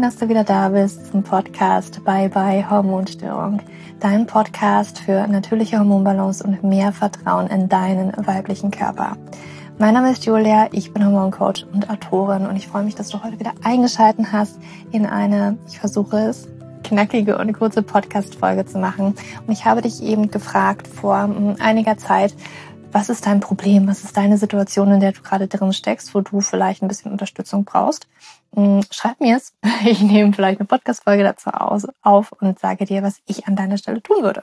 Schön, dass du wieder da bist zum Podcast Bye Bye Hormonstörung. Dein Podcast für natürliche Hormonbalance und mehr Vertrauen in deinen weiblichen Körper. Mein Name ist Julia, ich bin Hormoncoach und Autorin und ich freue mich, dass du heute wieder eingeschalten hast in eine, ich versuche es, knackige und kurze Podcast-Folge zu machen. Und ich habe dich eben gefragt vor hm, einiger Zeit, was ist dein Problem? Was ist deine Situation, in der du gerade drin steckst, wo du vielleicht ein bisschen Unterstützung brauchst? Hm, schreib mir es. Ich nehme vielleicht eine Podcast-Folge dazu auf und sage dir, was ich an deiner Stelle tun würde.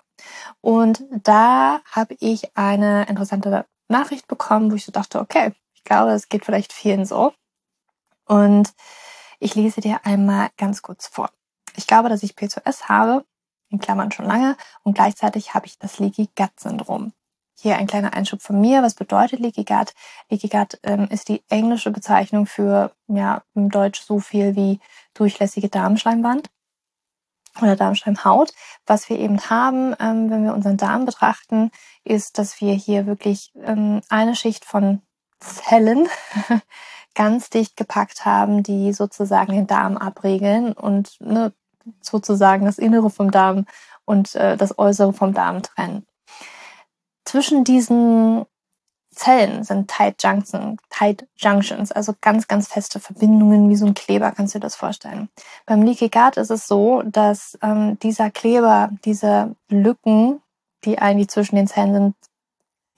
Und da habe ich eine interessante Nachricht bekommen, wo ich so dachte, okay, ich glaube, es geht vielleicht vielen so. Und ich lese dir einmal ganz kurz vor. Ich glaube, dass ich P2S habe, in Klammern schon lange, und gleichzeitig habe ich das Leaky Gut Syndrom. Hier ein kleiner Einschub von mir. Was bedeutet Leaky Gut? Leaky Gut ähm, ist die englische Bezeichnung für, ja, im Deutsch so viel wie durchlässige Darmschleimwand oder Darmschleimhaut. Was wir eben haben, ähm, wenn wir unseren Darm betrachten, ist, dass wir hier wirklich ähm, eine Schicht von Zellen ganz dicht gepackt haben, die sozusagen den Darm abregeln und ne, sozusagen das Innere vom Darm und äh, das Äußere vom Darm trennen. Zwischen diesen Zellen sind Tight Junctions, Tight Junctions, also ganz, ganz feste Verbindungen, wie so ein Kleber, kannst du dir das vorstellen. Beim Leaky Gut ist es so, dass ähm, dieser Kleber, diese Lücken, die eigentlich zwischen den Zellen sind,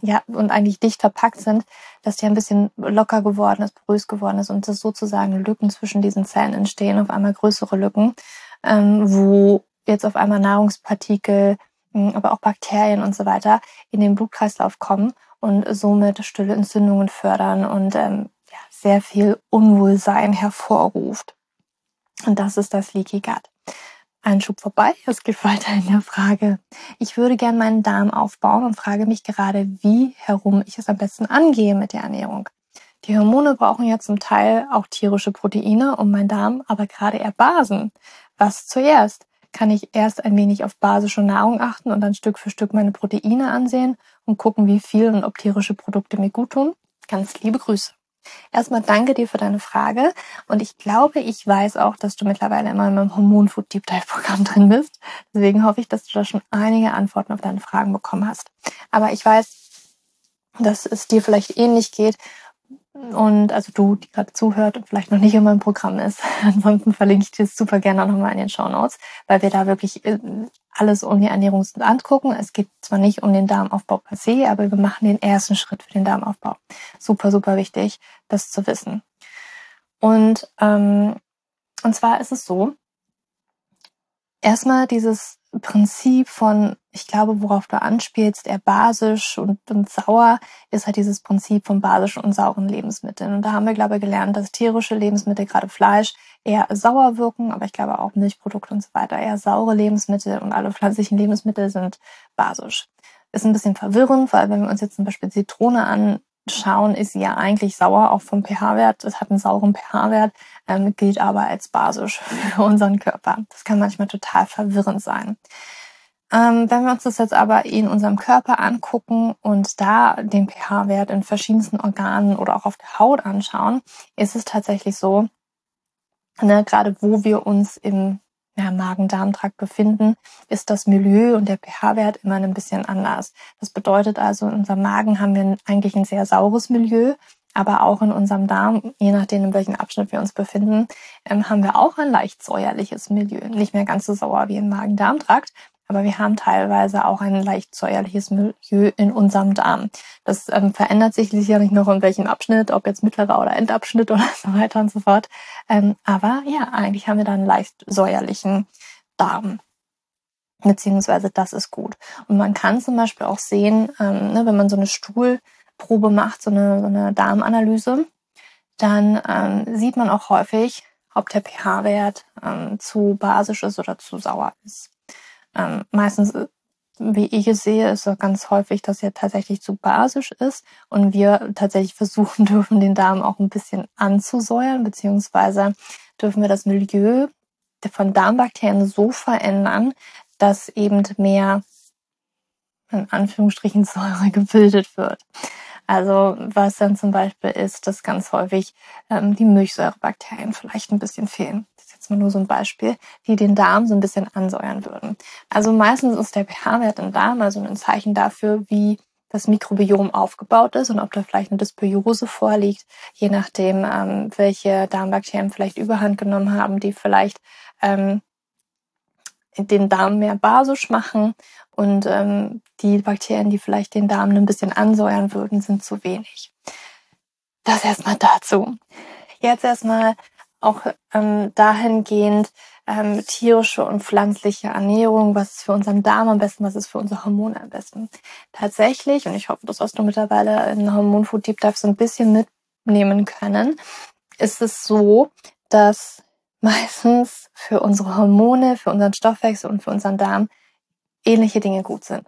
ja, und eigentlich dicht verpackt sind, dass die ein bisschen locker geworden ist, porös geworden ist und dass sozusagen Lücken zwischen diesen Zellen entstehen, auf einmal größere Lücken, ähm, wo jetzt auf einmal Nahrungspartikel, aber auch Bakterien und so weiter in den Blutkreislauf kommen und somit stille Entzündungen fördern und ähm, ja, sehr viel Unwohlsein hervorruft. Und das ist das Leaky Gut. Ein Schub vorbei, es geht weiter in der Frage. Ich würde gern meinen Darm aufbauen und frage mich gerade, wie herum ich es am besten angehe mit der Ernährung. Die Hormone brauchen ja zum Teil auch tierische Proteine und mein Darm aber gerade eher Basen. Was zuerst? Kann ich erst ein wenig auf basische Nahrung achten und dann Stück für Stück meine Proteine ansehen und gucken, wie viel und ob tierische Produkte mir gut tun. Ganz liebe Grüße. Erstmal danke dir für deine Frage und ich glaube, ich weiß auch, dass du mittlerweile immer in meinem Hormonfood Deep Dive Programm drin bist. Deswegen hoffe ich, dass du da schon einige Antworten auf deine Fragen bekommen hast. Aber ich weiß, dass es dir vielleicht ähnlich geht und also du, die gerade zuhört und vielleicht noch nicht in meinem Programm ist. Ansonsten verlinke ich dir das super gerne nochmal in den Show Notes, weil wir da wirklich äh, alles um die Ernährung angucken. Es geht zwar nicht um den Darmaufbau per se, aber wir machen den ersten Schritt für den Darmaufbau. Super, super wichtig, das zu wissen. Und, ähm, und zwar ist es so, erstmal dieses Prinzip von, ich glaube, worauf du anspielst, eher basisch und, und sauer, ist halt dieses Prinzip von basischen und sauren Lebensmitteln. Und da haben wir, glaube ich, gelernt, dass tierische Lebensmittel, gerade Fleisch, eher sauer wirken, aber ich glaube auch Milchprodukte und so weiter, eher saure Lebensmittel und alle pflanzlichen Lebensmittel sind basisch. Ist ein bisschen verwirrend, weil wenn wir uns jetzt zum Beispiel Zitrone an, schauen, ist sie ja eigentlich sauer, auch vom pH-Wert. Es hat einen sauren pH-Wert, ähm, gilt aber als basisch für unseren Körper. Das kann manchmal total verwirrend sein. Ähm, wenn wir uns das jetzt aber in unserem Körper angucken und da den pH-Wert in verschiedensten Organen oder auch auf der Haut anschauen, ist es tatsächlich so, ne, gerade wo wir uns im ja, Magen-Darm-Trakt befinden, ist das Milieu und der pH-Wert immer ein bisschen anders. Das bedeutet also, in unserem Magen haben wir eigentlich ein sehr saures Milieu, aber auch in unserem Darm, je nachdem, in welchem Abschnitt wir uns befinden, ähm, haben wir auch ein leicht säuerliches Milieu. Nicht mehr ganz so sauer wie im Magen-Darm-Trakt, aber wir haben teilweise auch ein leicht säuerliches Milieu in unserem Darm. Das ähm, verändert sich sicherlich noch in welchem Abschnitt, ob jetzt mittlerer oder Endabschnitt oder so weiter und so fort. Ähm, aber ja, eigentlich haben wir da einen leicht säuerlichen Darm. Beziehungsweise das ist gut. Und man kann zum Beispiel auch sehen, ähm, ne, wenn man so eine Stuhlprobe macht, so eine, so eine Darmanalyse, dann ähm, sieht man auch häufig, ob der pH-Wert ähm, zu basisch ist oder zu sauer ist. Ähm, meistens, äh, wie ich es sehe, ist es ganz häufig, dass er tatsächlich zu basisch ist und wir tatsächlich versuchen dürfen, den Darm auch ein bisschen anzusäuern, beziehungsweise dürfen wir das Milieu von Darmbakterien so verändern, dass eben mehr in Anführungsstrichen Säure gebildet wird. Also was dann zum Beispiel ist, dass ganz häufig ähm, die Milchsäurebakterien vielleicht ein bisschen fehlen jetzt nur so ein Beispiel, die den Darm so ein bisschen ansäuern würden. Also meistens ist der pH-Wert im Darm also ein Zeichen dafür, wie das Mikrobiom aufgebaut ist und ob da vielleicht eine Dysbiose vorliegt, je nachdem, ähm, welche Darmbakterien vielleicht überhand genommen haben, die vielleicht ähm, den Darm mehr basisch machen und ähm, die Bakterien, die vielleicht den Darm ein bisschen ansäuern würden, sind zu wenig. Das erstmal dazu. Jetzt erstmal auch ähm, dahingehend ähm, tierische und pflanzliche Ernährung, was ist für unseren Darm am besten, was ist für unsere Hormone am besten. Tatsächlich, und ich hoffe, das hast du mittlerweile in Hormonfood Deep Dive so ein bisschen mitnehmen können, ist es so, dass meistens für unsere Hormone, für unseren Stoffwechsel und für unseren Darm ähnliche Dinge gut sind.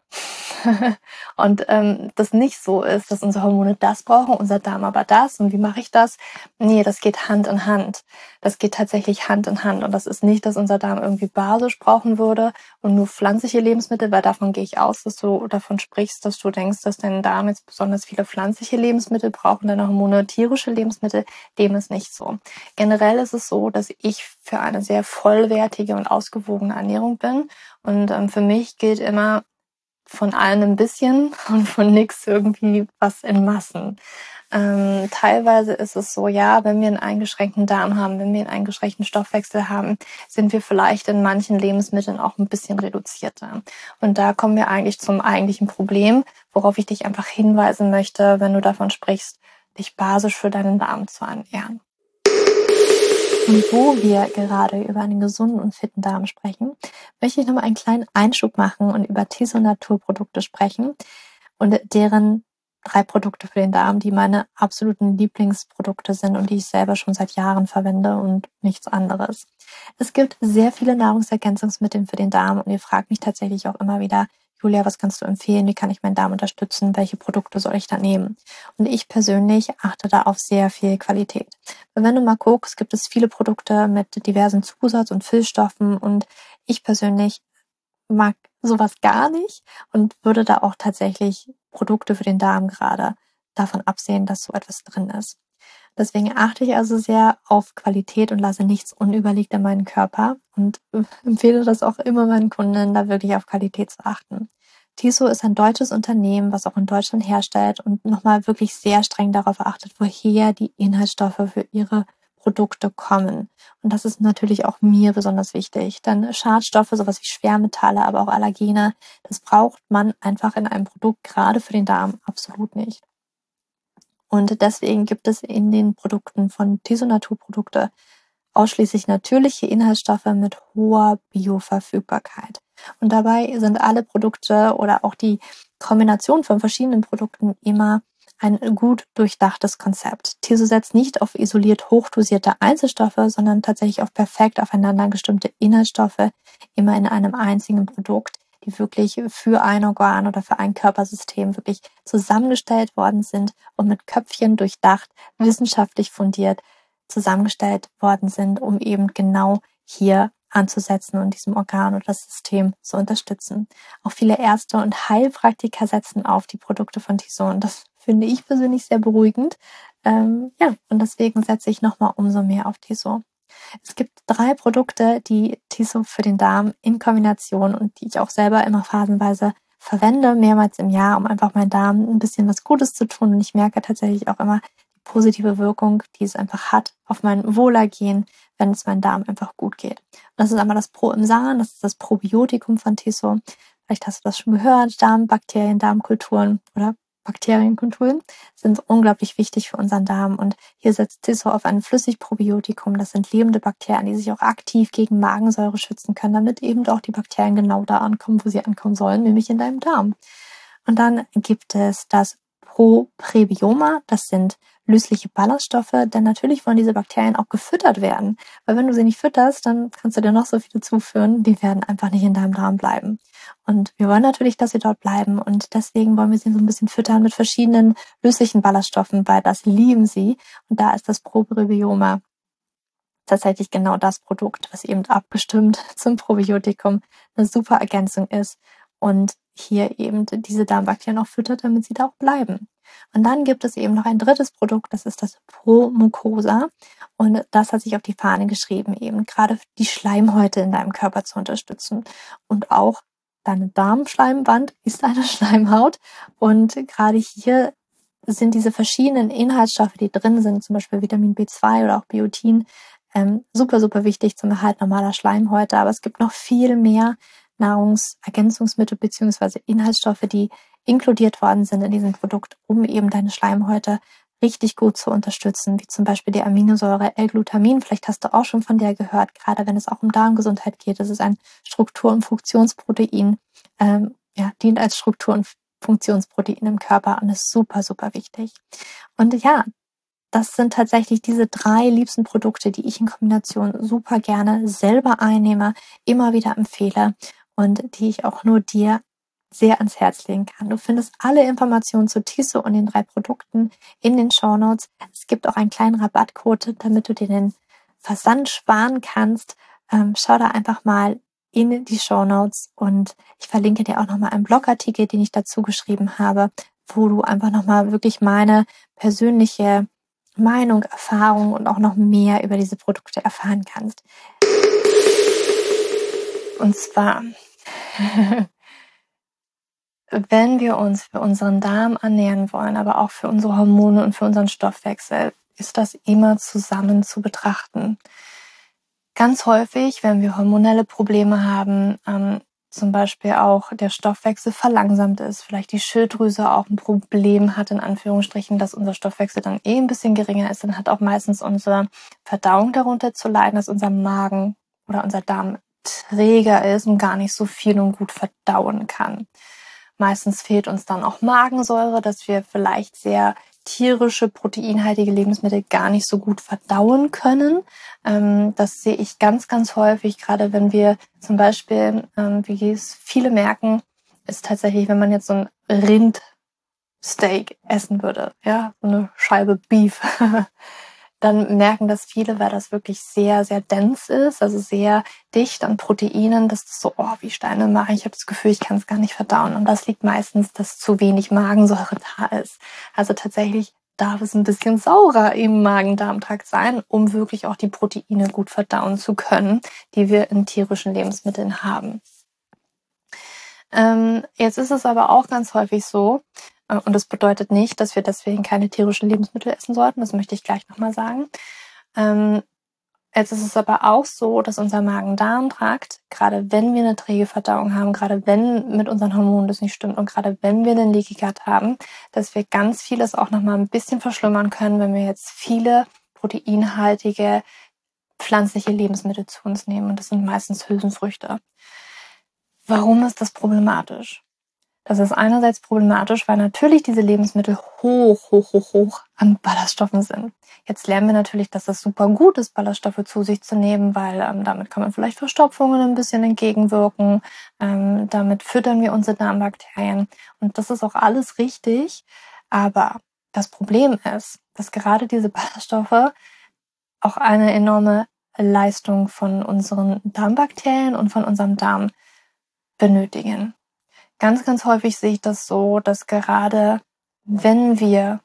und ähm, das nicht so ist, dass unsere Hormone das brauchen, unser Darm aber das. Und wie mache ich das? Nee, das geht Hand in Hand. Das geht tatsächlich Hand in Hand. Und das ist nicht, dass unser Darm irgendwie basisch brauchen würde und nur pflanzliche Lebensmittel, weil davon gehe ich aus, dass du davon sprichst, dass du denkst, dass dein Darm jetzt besonders viele pflanzliche Lebensmittel braucht und deine Hormone tierische Lebensmittel. Dem ist nicht so. Generell ist es so, dass ich für eine sehr vollwertige und ausgewogene Ernährung bin. Und ähm, für mich gilt immer, von allem ein bisschen und von nichts irgendwie was in Massen. Ähm, teilweise ist es so, ja, wenn wir einen eingeschränkten Darm haben, wenn wir einen eingeschränkten Stoffwechsel haben, sind wir vielleicht in manchen Lebensmitteln auch ein bisschen reduzierter. Und da kommen wir eigentlich zum eigentlichen Problem, worauf ich dich einfach hinweisen möchte, wenn du davon sprichst, dich basisch für deinen Darm zu ernähren. Und wo wir gerade über einen gesunden und fitten Darm sprechen, möchte ich nochmal einen kleinen Einschub machen und über Tiso Naturprodukte sprechen und deren drei Produkte für den Darm, die meine absoluten Lieblingsprodukte sind und die ich selber schon seit Jahren verwende und nichts anderes. Es gibt sehr viele Nahrungsergänzungsmittel für den Darm und ihr fragt mich tatsächlich auch immer wieder, Julia, was kannst du empfehlen? Wie kann ich meinen Darm unterstützen? Welche Produkte soll ich da nehmen? Und ich persönlich achte da auf sehr viel Qualität. Wenn du mal guckst, gibt es viele Produkte mit diversen Zusatz- und Füllstoffen und ich persönlich mag sowas gar nicht und würde da auch tatsächlich Produkte für den Darm gerade davon absehen, dass so etwas drin ist. Deswegen achte ich also sehr auf Qualität und lasse nichts unüberlegt in meinen Körper und empfehle das auch immer meinen Kunden, da wirklich auf Qualität zu achten. Tiso ist ein deutsches Unternehmen, was auch in Deutschland herstellt und nochmal wirklich sehr streng darauf achtet, woher die Inhaltsstoffe für ihre Produkte kommen. Und das ist natürlich auch mir besonders wichtig. Denn Schadstoffe, sowas wie Schwermetalle, aber auch Allergene, das braucht man einfach in einem Produkt, gerade für den Darm, absolut nicht. Und deswegen gibt es in den Produkten von Tiso Naturprodukte ausschließlich natürliche Inhaltsstoffe mit hoher Bioverfügbarkeit. Und dabei sind alle Produkte oder auch die Kombination von verschiedenen Produkten immer ein gut durchdachtes Konzept. Tiso setzt nicht auf isoliert hochdosierte Einzelstoffe, sondern tatsächlich auf perfekt aufeinander gestimmte Inhaltsstoffe, immer in einem einzigen Produkt, die wirklich für ein Organ oder für ein Körpersystem wirklich zusammengestellt worden sind und mit Köpfchen durchdacht, wissenschaftlich fundiert zusammengestellt worden sind, um eben genau hier anzusetzen und diesem Organ oder das System zu unterstützen. Auch viele Ärzte und Heilpraktiker setzen auf die Produkte von Tison. Das finde ich persönlich sehr beruhigend. Ähm, ja, und deswegen setze ich nochmal umso mehr auf Tison. Es gibt drei Produkte, die Tiso für den Darm in Kombination und die ich auch selber immer phasenweise verwende, mehrmals im Jahr, um einfach meinen Darm ein bisschen was Gutes zu tun. Und ich merke tatsächlich auch immer die positive Wirkung, die es einfach hat auf mein Wohlergehen, wenn es meinem Darm einfach gut geht. Und das ist einmal das Pro im Samen, das ist das Probiotikum von Tiso. Vielleicht hast du das schon gehört, Darmbakterien, Darmkulturen oder Bakterienkulturen sind unglaublich wichtig für unseren Darm. Und hier setzt Tiso auf ein Flüssigprobiotikum. Das sind lebende Bakterien, die sich auch aktiv gegen Magensäure schützen können, damit eben auch die Bakterien genau da ankommen, wo sie ankommen sollen, nämlich in deinem Darm. Und dann gibt es das Proprebioma. Das sind lösliche Ballaststoffe, denn natürlich wollen diese Bakterien auch gefüttert werden. Weil wenn du sie nicht fütterst, dann kannst du dir noch so viele zuführen, die werden einfach nicht in deinem Darm bleiben. Und wir wollen natürlich, dass sie dort bleiben und deswegen wollen wir sie so ein bisschen füttern mit verschiedenen löslichen Ballaststoffen, weil das lieben sie. Und da ist das Proprebioma tatsächlich genau das Produkt, was eben abgestimmt zum Probiotikum eine super Ergänzung ist und hier eben diese Darmbakterien auch füttert, damit sie da auch bleiben. Und dann gibt es eben noch ein drittes Produkt, das ist das Pro Mucosa. Und das hat sich auf die Fahne geschrieben, eben gerade die Schleimhäute in deinem Körper zu unterstützen. Und auch deine Darmschleimwand ist eine Schleimhaut. Und gerade hier sind diese verschiedenen Inhaltsstoffe, die drin sind, zum Beispiel Vitamin B2 oder auch Biotin, ähm, super, super wichtig zum Erhalt normaler Schleimhäute. Aber es gibt noch viel mehr Nahrungsergänzungsmittel beziehungsweise Inhaltsstoffe, die inkludiert worden sind in diesem Produkt, um eben deine Schleimhäute richtig gut zu unterstützen, wie zum Beispiel die Aminosäure L-Glutamin. Vielleicht hast du auch schon von der gehört, gerade wenn es auch um Darmgesundheit geht. Das ist ein Struktur- und Funktionsprotein, ähm, ja, dient als Struktur- und Funktionsprotein im Körper und ist super, super wichtig. Und ja, das sind tatsächlich diese drei liebsten Produkte, die ich in Kombination super gerne selber einnehme, immer wieder empfehle und die ich auch nur dir sehr ans Herz legen kann. Du findest alle Informationen zu Tiso und den drei Produkten in den Show Notes. Es gibt auch einen kleinen Rabattcode, damit du dir den Versand sparen kannst. Ähm, schau da einfach mal in die Show Notes und ich verlinke dir auch nochmal einen Blogartikel, den ich dazu geschrieben habe, wo du einfach nochmal wirklich meine persönliche Meinung, Erfahrung und auch noch mehr über diese Produkte erfahren kannst. Und zwar wenn wir uns für unseren Darm ernähren wollen, aber auch für unsere Hormone und für unseren Stoffwechsel, ist das immer zusammen zu betrachten. Ganz häufig, wenn wir hormonelle Probleme haben, ähm, zum Beispiel auch der Stoffwechsel verlangsamt ist, vielleicht die Schilddrüse auch ein Problem hat, in Anführungsstrichen, dass unser Stoffwechsel dann eh ein bisschen geringer ist, dann hat auch meistens unsere Verdauung darunter zu leiden, dass unser Magen oder unser Darm träger ist und gar nicht so viel und gut verdauen kann. Meistens fehlt uns dann auch Magensäure, dass wir vielleicht sehr tierische, proteinhaltige Lebensmittel gar nicht so gut verdauen können. Ähm, das sehe ich ganz, ganz häufig, gerade wenn wir zum Beispiel, ähm, wie es viele merken, ist tatsächlich, wenn man jetzt so ein Rindsteak essen würde, ja, so eine Scheibe Beef, dann merken das viele, weil das wirklich sehr, sehr dense ist, also sehr dicht an Proteinen, dass das so, oh, wie Steine mache. Ich habe das Gefühl, ich kann es gar nicht verdauen. Und das liegt meistens, dass zu wenig Magensäure da ist. Also tatsächlich darf es ein bisschen saurer im Magen-Darm-Trakt sein, um wirklich auch die Proteine gut verdauen zu können, die wir in tierischen Lebensmitteln haben. Ähm, jetzt ist es aber auch ganz häufig so, und das bedeutet nicht, dass wir deswegen keine tierischen Lebensmittel essen sollten. Das möchte ich gleich nochmal sagen. Ähm, jetzt ist es aber auch so, dass unser Magen-Darm-Trakt, gerade wenn wir eine träge Verdauung haben, gerade wenn mit unseren Hormonen das nicht stimmt und gerade wenn wir einen Leaky Gut haben, dass wir ganz vieles auch nochmal ein bisschen verschlimmern können, wenn wir jetzt viele proteinhaltige pflanzliche Lebensmittel zu uns nehmen. Und das sind meistens Hülsenfrüchte. Warum ist das problematisch? Das ist einerseits problematisch, weil natürlich diese Lebensmittel hoch, hoch, hoch, hoch an Ballaststoffen sind. Jetzt lernen wir natürlich, dass es super gut ist, Ballaststoffe zu sich zu nehmen, weil ähm, damit kann man vielleicht Verstopfungen ein bisschen entgegenwirken. Ähm, damit füttern wir unsere Darmbakterien. Und das ist auch alles richtig. Aber das Problem ist, dass gerade diese Ballaststoffe auch eine enorme Leistung von unseren Darmbakterien und von unserem Darm benötigen. Ganz, ganz häufig sehe ich das so, dass gerade wenn wir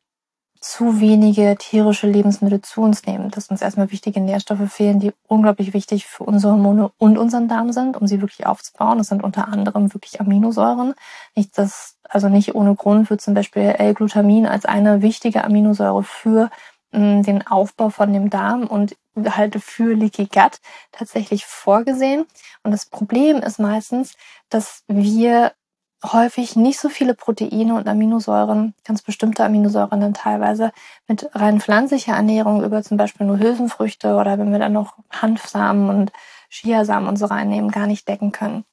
zu wenige tierische Lebensmittel zu uns nehmen, dass uns erstmal wichtige Nährstoffe fehlen, die unglaublich wichtig für unsere Hormone und unseren Darm sind, um sie wirklich aufzubauen. Das sind unter anderem wirklich Aminosäuren. Nicht das, also nicht ohne Grund wird zum Beispiel L-Glutamin als eine wichtige Aminosäure für mh, mm, den Aufbau von dem Darm und halt für Leaky Gut tatsächlich vorgesehen. Und das Problem ist meistens, dass wir häufig nicht so viele Proteine und Aminosäuren, ganz bestimmte Aminosäuren dann teilweise mit rein pflanzlicher Ernährung über zum Beispiel nur Hülsenfrüchte oder wenn wir dann noch Hanfsamen und Chiasamen und so reinnehmen, gar nicht decken können.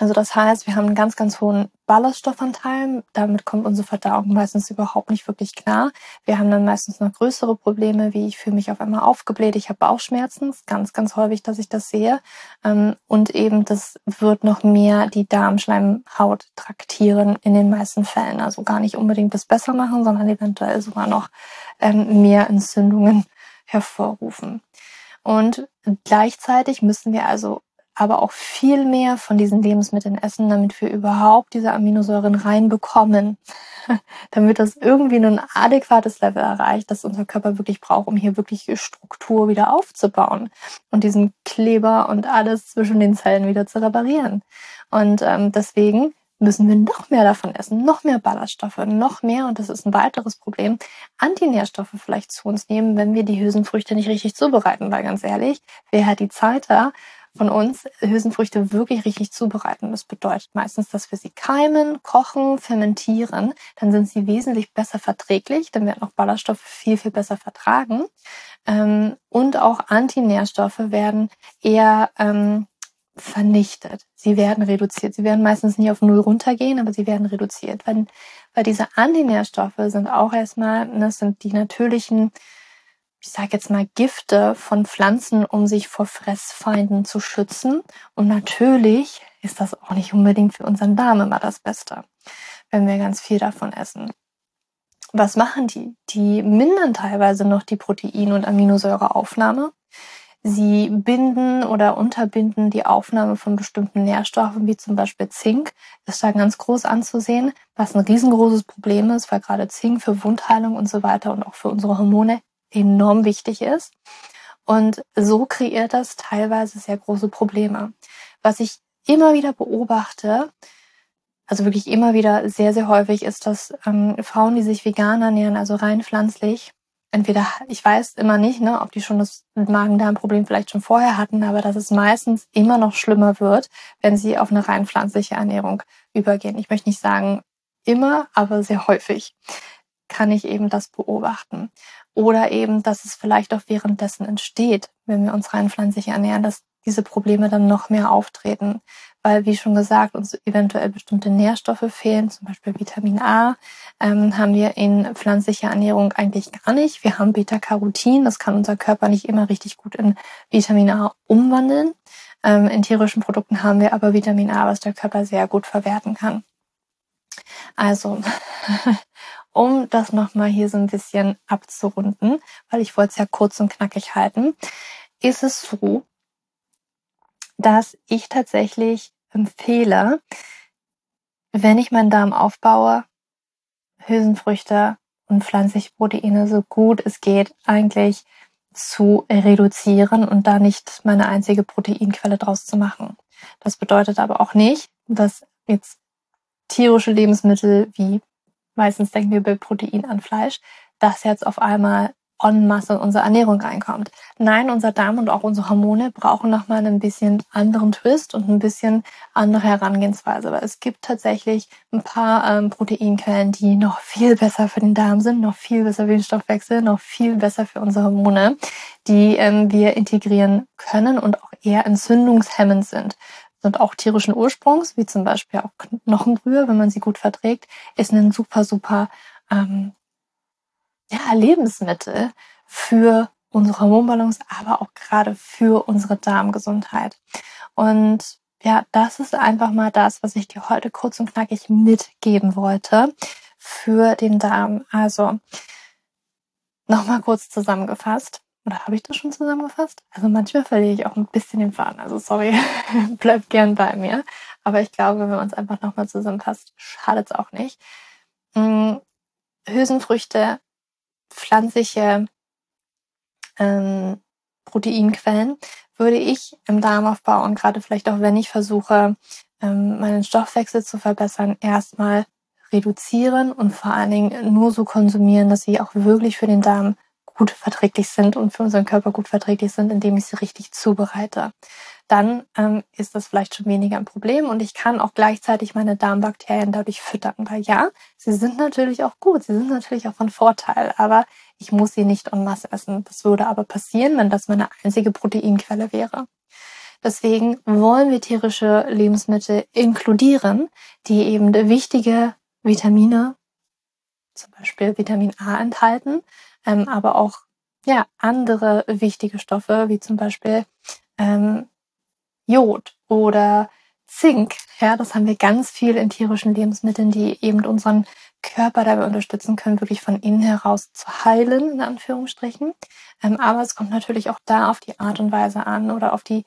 Also das heißt, wir haben einen ganz, ganz hohen Ballaststoffanteil. Damit kommt unsere Verdauung meistens überhaupt nicht wirklich klar. Wir haben dann meistens noch größere Probleme, wie ich fühle mich auf einmal aufgebläht, ich habe Bauchschmerzen. ganz, ganz häufig, dass ich das sehe. Ähm, und eben, das wird noch mehr die Darmschleimhaut traktieren in den meisten Fällen. Also gar nicht unbedingt das besser machen, sondern eventuell sogar noch ähm, mehr Entzündungen hervorrufen. Und gleichzeitig müssen wir also aber auch viel mehr von diesen Lebensmitteln essen, damit wir überhaupt diese Aminosäuren reinbekommen, damit das irgendwie ein adäquates Level erreicht, das unser Körper wirklich braucht, um hier wirklich Struktur wieder aufzubauen und diesen Kleber und alles zwischen den Zellen wieder zu reparieren. Und ähm, deswegen müssen wir noch mehr davon essen, noch mehr Ballaststoffe, noch mehr, und das ist ein weiteres Problem, Antinährstoffe vielleicht zu uns nehmen, wenn wir die Hülsenfrüchte nicht richtig zubereiten. Weil ganz ehrlich, wer hat die Zeit da, von uns Hülsenfrüchte wirklich richtig zubereiten. Das bedeutet meistens, dass wir sie keimen, kochen, fermentieren. Dann sind sie wesentlich besser verträglich. Dann werden auch Ballaststoffe viel, viel besser vertragen. Ähm, und auch Antinährstoffe werden eher ähm, vernichtet. Sie werden reduziert. Sie werden meistens nicht auf Null runtergehen, aber sie werden reduziert. Weil, diese Antinährstoffe sind auch erstmal, das ne, sind die natürlichen, ich sage jetzt mal, Gifte von Pflanzen, um sich vor Fressfeinden zu schützen. Und natürlich ist das auch nicht unbedingt für unseren Darm immer das Beste, wenn wir ganz viel davon essen. Was machen die? Die mindern teilweise noch die Protein- und Aminosäureaufnahme. Sie binden oder unterbinden die Aufnahme von bestimmten Nährstoffen, wie zum Beispiel Zink, ist da ganz groß anzusehen, was ein riesengroßes Problem ist, weil gerade Zink für Wundheilung und so weiter und auch für unsere Hormone enorm wichtig ist. Und so kreiert das teilweise sehr große Probleme. Was ich immer wieder beobachte, also wirklich immer wieder sehr, sehr häufig, ist, dass ähm, Frauen, die sich vegan ernähren, also rein pflanzlich, entweder, ich weiß immer nicht, ne, ob die schon das Magen-Darm-Problem vielleicht schon vorher hatten, aber dass es meistens immer noch schlimmer wird, wenn sie auf eine rein pflanzliche Ernährung übergehen. Ich möchte nicht sagen immer, aber sehr häufig kann ich eben das beobachten. Oder eben, dass es vielleicht auch währenddessen entsteht, wenn wir uns rein pflanzlich ernähren, dass diese Probleme dann noch mehr auftreten. Weil, wie schon gesagt, uns eventuell bestimmte Nährstoffe fehlen, zum Beispiel Vitamin A, ähm, haben wir in pflanzlicher Ernährung eigentlich gar nicht. Wir haben Beta-Carotin, das kann unser Körper nicht immer richtig gut in Vitamin A umwandeln. Ähm, in tierischen Produkten haben wir aber Vitamin A, was der Körper sehr gut verwerten kann. Also, um das nochmal hier so ein bisschen abzurunden, weil ich wollte es ja kurz und knackig halten, ist es so, dass ich tatsächlich empfehle, wenn ich meinen Darm aufbaue, Hülsenfrüchte und pflanzliche Proteine so gut es geht eigentlich zu reduzieren und da nicht meine einzige Proteinquelle draus zu machen. Das bedeutet aber auch nicht, dass jetzt tierische Lebensmittel wie meistens denken wir bei Protein an Fleisch, das jetzt auf einmal en masse in unsere Ernährung reinkommt. Nein, unser Darm und auch unsere Hormone brauchen nochmal ein bisschen anderen Twist und ein bisschen andere Herangehensweise. Aber es gibt tatsächlich ein paar ähm, Proteinquellen, die noch viel besser für den Darm sind, noch viel besser für den Stoffwechsel, noch viel besser für unsere Hormone, die ähm, wir integrieren können und auch eher entzündungshemmend sind sind auch tierischen Ursprungs, wie zum Beispiel auch Knochenbrühe, wenn man sie gut verträgt, ist ein super, super ähm, ja, Lebensmittel für unsere Hormonbalance, aber auch gerade für unsere Darmgesundheit. Und ja, das ist einfach mal das, was ich dir heute kurz und knackig mitgeben wollte für den Darm. Also nochmal kurz zusammengefasst. Oder habe ich das schon zusammengefasst? Also manchmal verliere ich auch ein bisschen den Faden. Also sorry, bleib gern bei mir. Aber ich glaube, wenn man uns einfach nochmal zusammenfasst, schadet es auch nicht. Hm, Hülsenfrüchte pflanzliche ähm, Proteinquellen würde ich im Darmaufbau und gerade vielleicht auch wenn ich versuche, ähm, meinen Stoffwechsel zu verbessern, erstmal reduzieren und vor allen Dingen nur so konsumieren, dass sie auch wirklich für den Darm gut verträglich sind und für unseren Körper gut verträglich sind, indem ich sie richtig zubereite. Dann ähm, ist das vielleicht schon weniger ein Problem und ich kann auch gleichzeitig meine Darmbakterien dadurch füttern. Weil ja, sie sind natürlich auch gut, sie sind natürlich auch von Vorteil, aber ich muss sie nicht en masse essen. Das würde aber passieren, wenn das meine einzige Proteinquelle wäre. Deswegen wollen wir tierische Lebensmittel inkludieren, die eben wichtige Vitamine, zum Beispiel Vitamin A enthalten, ähm, aber auch ja, andere wichtige Stoffe, wie zum Beispiel ähm, Jod oder Zink. Ja, das haben wir ganz viel in tierischen Lebensmitteln, die eben unseren Körper dabei unterstützen können, wirklich von innen heraus zu heilen, in Anführungsstrichen. Ähm, aber es kommt natürlich auch da auf die Art und Weise an oder auf die,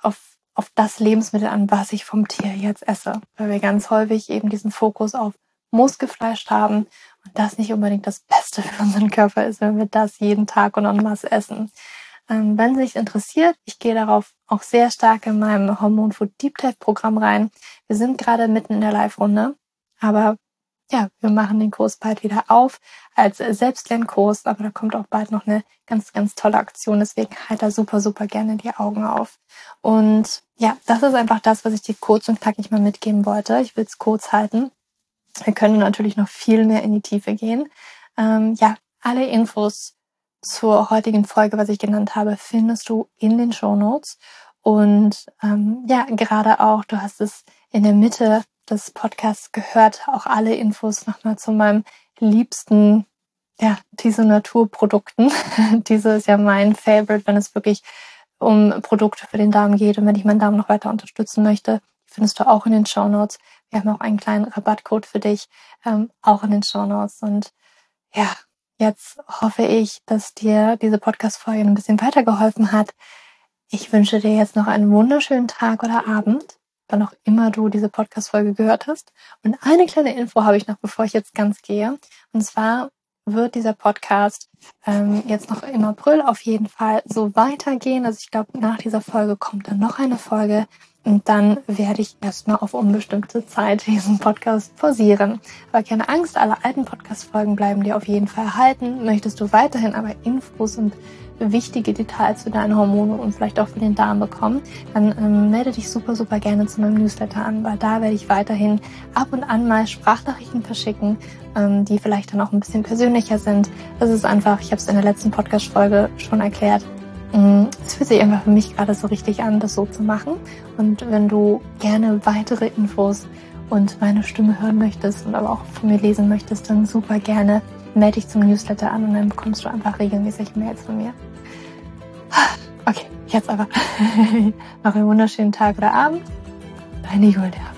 auf, auf das Lebensmittel an, was ich vom Tier jetzt esse. Weil wir ganz häufig eben diesen Fokus auf Muskelfleisch haben das nicht unbedingt das Beste für unseren Körper ist, wenn wir das jeden Tag und en masse essen. Ähm, wenn sich interessiert, ich gehe darauf auch sehr stark in meinem Hormon Food Deep Dive Programm rein. Wir sind gerade mitten in der Live-Runde, aber ja, wir machen den Kurs bald wieder auf als Selbstlernkurs, aber da kommt auch bald noch eine ganz, ganz tolle Aktion. Deswegen halt da super, super gerne die Augen auf. Und ja, das ist einfach das, was ich dir kurz und knackig mal mitgeben wollte. Ich will es kurz halten. Wir können natürlich noch viel mehr in die Tiefe gehen. Ähm, ja, alle Infos zur heutigen Folge, was ich genannt habe, findest du in den Show Notes. Und ähm, ja, gerade auch, du hast es in der Mitte des Podcasts gehört, auch alle Infos nochmal zu meinem liebsten, ja, diese Naturprodukten. diese ist ja mein Favorite, wenn es wirklich um Produkte für den Darm geht und wenn ich meinen Darm noch weiter unterstützen möchte, findest du auch in den Show Notes. Wir haben auch einen kleinen Rabattcode für dich, ähm, auch in den Show Notes. Und ja, jetzt hoffe ich, dass dir diese Podcast-Folge ein bisschen weitergeholfen hat. Ich wünsche dir jetzt noch einen wunderschönen Tag oder Abend wann auch immer du diese Podcast-Folge gehört hast. Und eine kleine Info habe ich noch, bevor ich jetzt ganz gehe. Und zwar wird dieser Podcast ähm, jetzt noch im April auf jeden Fall so weitergehen. Also ich glaube, nach dieser Folge kommt dann noch eine Folge und dann werde ich erstmal auf unbestimmte Zeit diesen Podcast pausieren. Aber keine Angst, alle alten Podcast-Folgen bleiben dir auf jeden Fall erhalten. Möchtest du weiterhin aber Infos und wichtige Details für deine Hormone und vielleicht auch für den Darm bekommen, dann ähm, melde dich super, super gerne zu meinem Newsletter an, weil da werde ich weiterhin ab und an mal Sprachnachrichten verschicken, ähm, die vielleicht dann auch ein bisschen persönlicher sind. Das ist einfach, ich habe es in der letzten Podcast-Folge schon erklärt, mm, es fühlt sich einfach für mich gerade so richtig an, das so zu machen. Und wenn du gerne weitere Infos und meine Stimme hören möchtest und aber auch von mir lesen möchtest, dann super gerne melde dich zum Newsletter an und dann bekommst du einfach regelmäßig Mails von mir. Okay, jetzt aber. Noch einen wunderschönen Tag oder Abend. Deine Julia.